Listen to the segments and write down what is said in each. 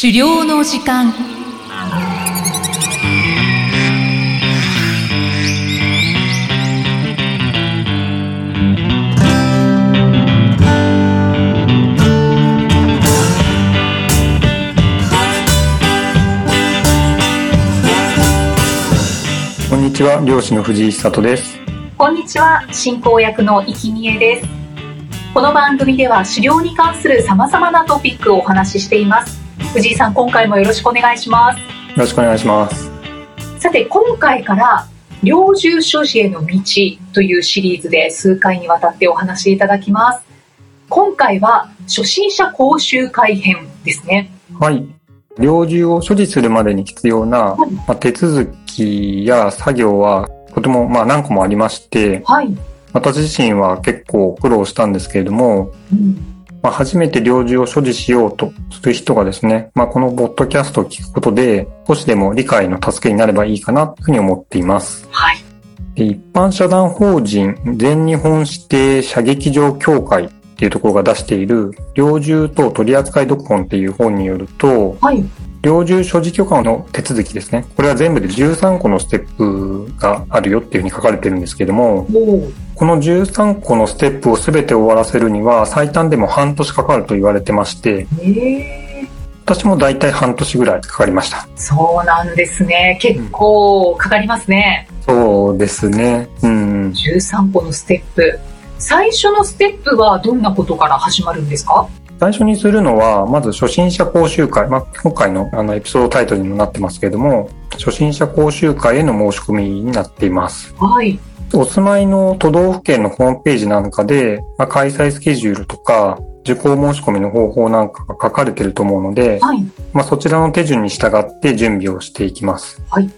狩猟の時間こんにちは、漁師の藤井久人です。こんにちは、進行役の生きみえです。この番組では狩猟に関する様々なトピックをお話ししています。藤井さん、今回もよろしくお願いします。よろしくお願いします。さて、今回から猟銃所持への道というシリーズで数回にわたってお話しいただきます。今回は初心者講習会編ですね。はい。猟銃を所持するまでに必要な、まあ、手続きや作業はとてもまあ何個もありまして、はい。私自身は結構苦労したんですけれども、うん、まあ、初めて猟銃を所持しようとする人がですね、まあ、このポッドキャストを聞くことで少しでも理解の助けになればいいかなというふうに思っています。はい。で一般社団法人全日本指定射撃場協会っていうところが出している猟銃等取扱読本っていう本によると、はい。猟銃所持許可の手続きですね。これは全部で13個のステップがあるよっていうふうに書かれてるんですけども。この13個のステップを全て終わらせるには最短でも半年かかると言われてまして、ええ私も大体半年ぐらいかかりました。そうなんですね。結構かかりますね。そうですね。うん。13個のステップ。最初のステップはどんなことから始まるんですか？最初にするのは、まず初心者講習会。まあ、今回のあのエピソードタイトルにもなってますけれども、初心者講習会への申し込みになっています。はい。お住まいの都道府県のホームページなんかで、まあ、開催スケジュールとか、受講申し込みの方法なんかが書かれていると思うので、はい。まあ、そちらの手順に従って準備をしていきます。はい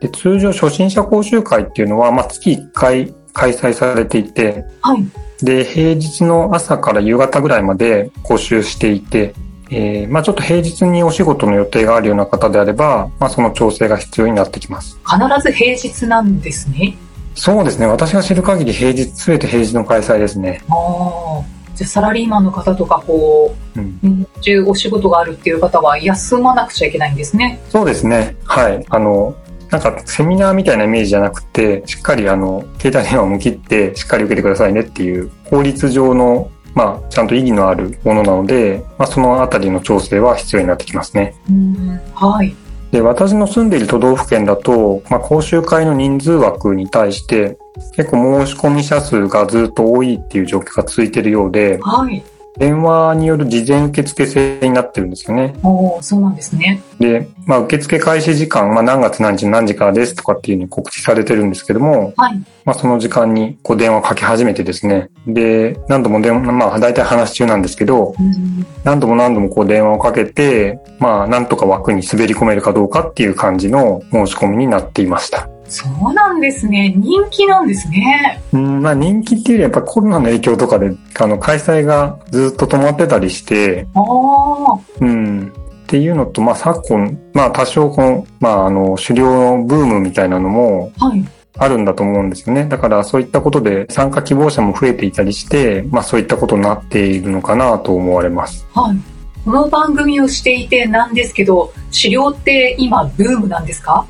で通常初心者講習会っていうのは、まあ、月1回開催されていて、はい。で、平日の朝から夕方ぐらいまで講習していて、えーまあちょっと平日にお仕事の予定があるような方であれば、まあその調整が必要になってきます。必ず平日なんですね。そうですね。私が知る限り平日、すべて平日の開催ですね。ああ。じゃあサラリーマンの方とか、こうん、う、日中お仕事があるっていう方は休まなくちゃいけないんですね。そうですね。はい。あの、なんかセミナーみたいなイメージじゃなくて、しっかりあの、携帯電話を向きってしっかり受けてくださいねっていう法律上のまあ、ちゃんと意義のあるものなので、まあ、そのあたりの調整は必要になってきますね。うん。はい。で、私の住んでいる都道府県だと、まあ、講習会の人数枠に対して、結構申し込み者数がずっと多いっていう状況が続いているようで、はい。電話による事前受付制になってるんですよね。おーそうなんですね。で、まあ、受付開始時間、まあ、何月何日何時からですとかっていうのに告知されてるんですけども、はい。まあ、その時間にこう電話をかけ始めてですね、で、何度も電話、まあ、大体話中なんですけど、うん。何度も何度もこう電話をかけて、まあ、なんとか枠に滑り込めるかどうかっていう感じの申し込みになっていました。そうなんですね。人気なんですね。うん、まあ人気っていうよりやっぱコロナの影響とかで、あの、開催がずっと止まってたりして、ああ。うん、っていうのと、まあ昨今、まあ多少この、まああの、狩猟のブームみたいなのもはい。あるんだと思うんですよね。だからそういったことで参加希望者も増えていたりして、まあそういったことになっているのかなと思われます。はい。この番組をしていてなんですけど、狩猟って今ブームなんですか？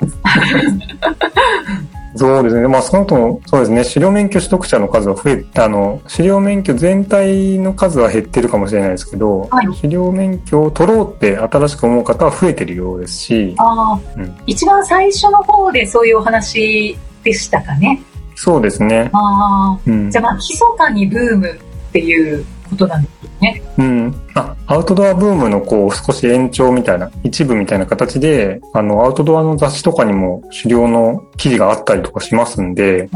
そうですね。まあ、その後も、そうですね。狩猟免許取得者の数は増え、あの、狩猟免許全体の数は減ってるかもしれないですけど、はい狩猟免許を取ろうって新しく思う方は増えてるようですし、うん一番最初の方でそういうお話でしたかね。そうですね。ああ、うんじゃ。あまあ、密かにブームっていうことなんですね。うん。あ、アウトドアブームのこう、少し延長みたいな、一部みたいな形で、あの、アウトドアの雑誌とかにも狩猟の記事があったりとかしますんで。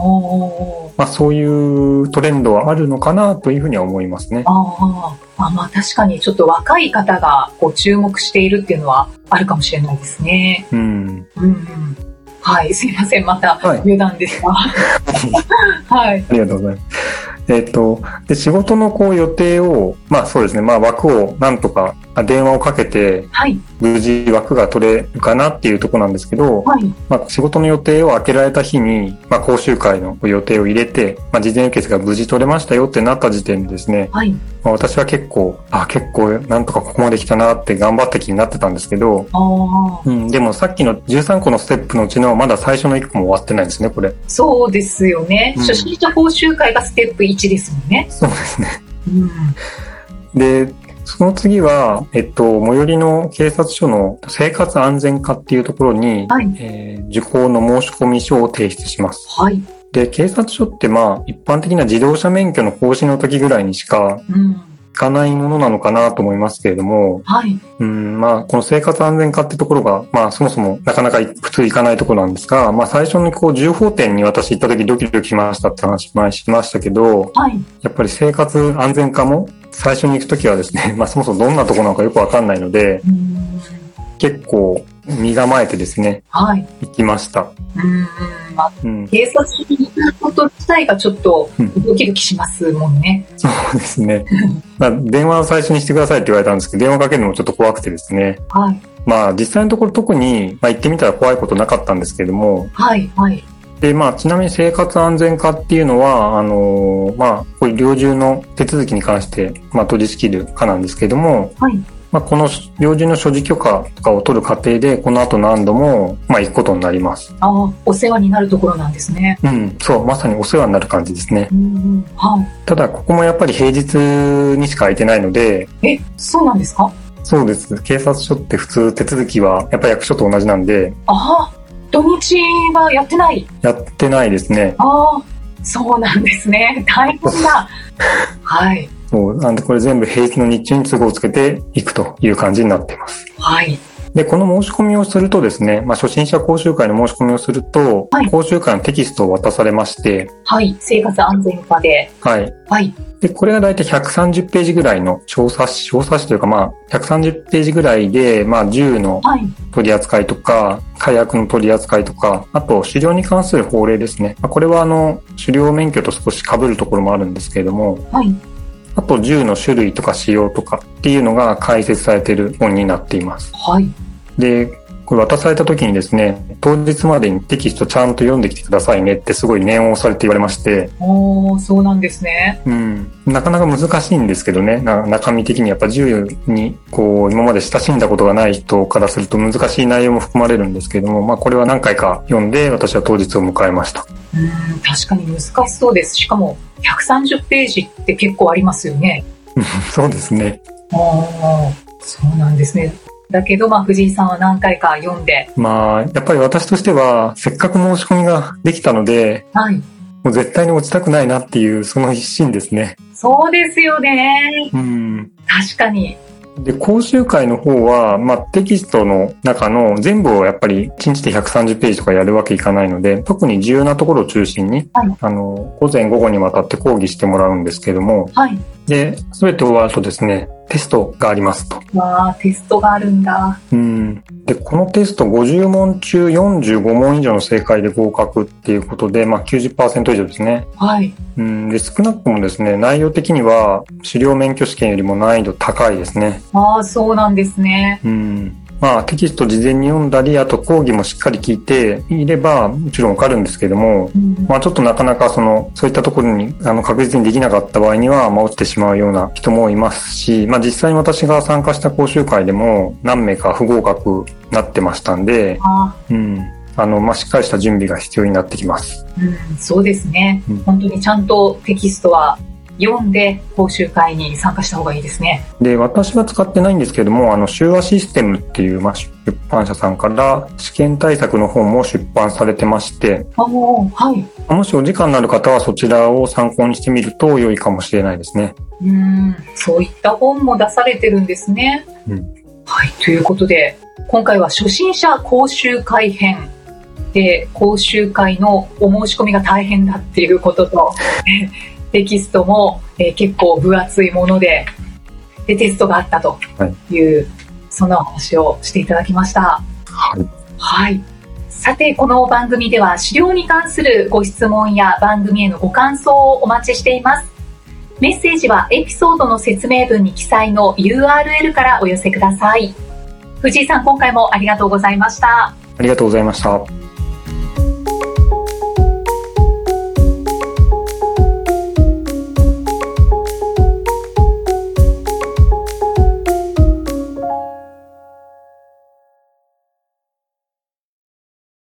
まあ、そういうトレンドはあるのかなというふうには思いますね。ああ、あまあ確かにちょっと若い方がこう注目しているっていうのはあるかもしれないですね。うん。うんうん。はい、すいません。またはい余談ですが。はい。ありがとうございます。えっ、と、で、仕事のこう予定を、まあそうですね、まあ枠をなんとか電話をかけて、はい。無事枠が取れるかなっていうところなんですけど、はい。まあ、仕事の予定を開けられた日に、まあ、講習会の予定を入れて、まあ、事前受付が無事取れましたよってなった時点でですね、はい。まあ、私は結構、あ、結構なんとかここまで来たなって頑張った気になってたんですけど。うん、でもさっきの13個のステップのうちのまだ最初の1個も終わってないんですね、これ。そうですよね。うん初心者講習会がステップ1ですもんね。そうですね。うん。で、その次は、えっと、最寄りの警察署の生活安全課っていうところに、はい。えー受講の申し込み書を提出します。はい。で、警察署ってまあ、一般的な自動車免許の更新の時ぐらいにしかうん。行かないものなのかなと思いますけれども、はい。うん、まあ、この生活安全課ってところが、まあ、そもそもなかなか普通行かないところなんですが、まあ、最初にこう、重法店に私行った時ドキドキしましたって話前しましたけど、はい。やっぱり生活安全課も最初に行く時はですね、まあ、そもそもどんなところなのかよくわかんないので、うん。結構身構えてですね、はい。行きました。うん。まあ、うん、警察署に行くこと自体がちょっとドキドキしますもんね。そうですね。まあ、電話を最初にしてくださいって言われたんですけど、電話かけるのもちょっと怖くてですね。はい。まあ、実際のところ特に、まあ、行ってみたら怖いことなかったんですけれども、はい。はい。で、まあ、ちなみに生活安全課っていうのは、あのーまあ、こういう猟銃の手続きに関して、まあ、取り仕切る課なんですけれども、はい。まあ、この猟銃の所持許可とかを取る過程で、この後何度も、まあ、行くことになります。ああ、お世話になるところなんですね。うん、そう、まさにお世話になる感じですね。うんうん。はただ、ここもやっぱり平日にしか空いてないので、い。え、そうなんですか？そうです。警察署って普通手続きは、やっぱり役所と同じなんで、ああ、土日はやってない？やってないですね。ああ、そうなんですね。大変だ。はい。そう。なんでこれ全部平日の日中に都合をつけていくという感じになっています。はい。で、この申し込みをするとですね、まあ、初心者講習会の申し込みをすると、はい講習会のテキストを渡されまして、はい。生活安全課で。はい。はい。で、これが大体130ページぐらいの調査誌、調査誌というかまあ、130ページぐらいで、まあ、銃のはい。取り扱いとか、火薬の取り扱いとか、あと、狩猟に関する法令ですね。まあこれはあの、狩猟免許と少し被るところもあるんですけれども、はい。あと銃の種類とか仕様とかっていうのが解説されている本になっています。はい。で、これ渡された時にですね、当日までにテキストちゃんと読んできてくださいねってすごい念を押されて言われまして、おー、そうなんですね。うん、なかなか難しいんですけどね、な中身的にやっぱ銃にこう今まで親しんだことがない人からすると難しい内容も含まれるんですけれども、まあこれは何回か読んで私は当日を迎えました。うん、確かに難しそうです。しかも、130ページって結構ありますよね。そうですね。おー、そうなんですね。だけど、まあ、藤井さんは何回か読んで、まあ、やっぱり私としては、せっかく申し込みができたので、はい。もう絶対に落ちたくないなっていう、その一心ですね。そうですよね。うん。確かに。で、講習会の方は、まあ、テキストの中の全部をやっぱり1日で130ページとかやるわけいかないので、特に重要なところを中心に、はいあの、午前午後にわたって講義してもらうんですけども、はい。で、すべて終わるとですね、テストがありますと。わあ、テストがあるんだ。うん。で、このテスト50問中45問以上の正解で合格っていうことで、まあ90%以上ですね。はい。うん。で、少なくともですね、内容的には狩猟免許試験よりも難易度高いですね。ああ、そうなんですね。うん。まあテキスト事前に読んだり、あと講義もしっかり聞いていれば、もちろんわかるんですけども、うんまあちょっとなかなかその、そういったところにあの確実にできなかった場合には、まあ落ちてしまうような人もいますし、まあ実際に私が参加した講習会でも何名か不合格になってましたんで、あうん。あの、まあしっかりした準備が必要になってきます。ーうん、そうですねうん。本当にちゃんとテキストは読んで講習会に参加した方がいいですね。で、私は使ってないんですけども、あの、修和システムっていう、まあ、出版社さんから試験対策の本も出版されてまして、はい。もしお時間のある方はそちらを参考にしてみると良いかもしれないですね。うん、そういった本も出されてるんですね。うんはい、ということで、今回は初心者講習会編で、講習会のお申し込みが大変だっていうことと、テキストも、えー結構分厚いもので、で、テストがあったという、そんなお話をしていただきました。はい。はい。さて、この番組では資料に関するご質問や番組へのご感想をお待ちしています。メッセージはエピソードの説明文に記載の URL からお寄せください。藤井さん、今回もありがとうございました。ありがとうございました。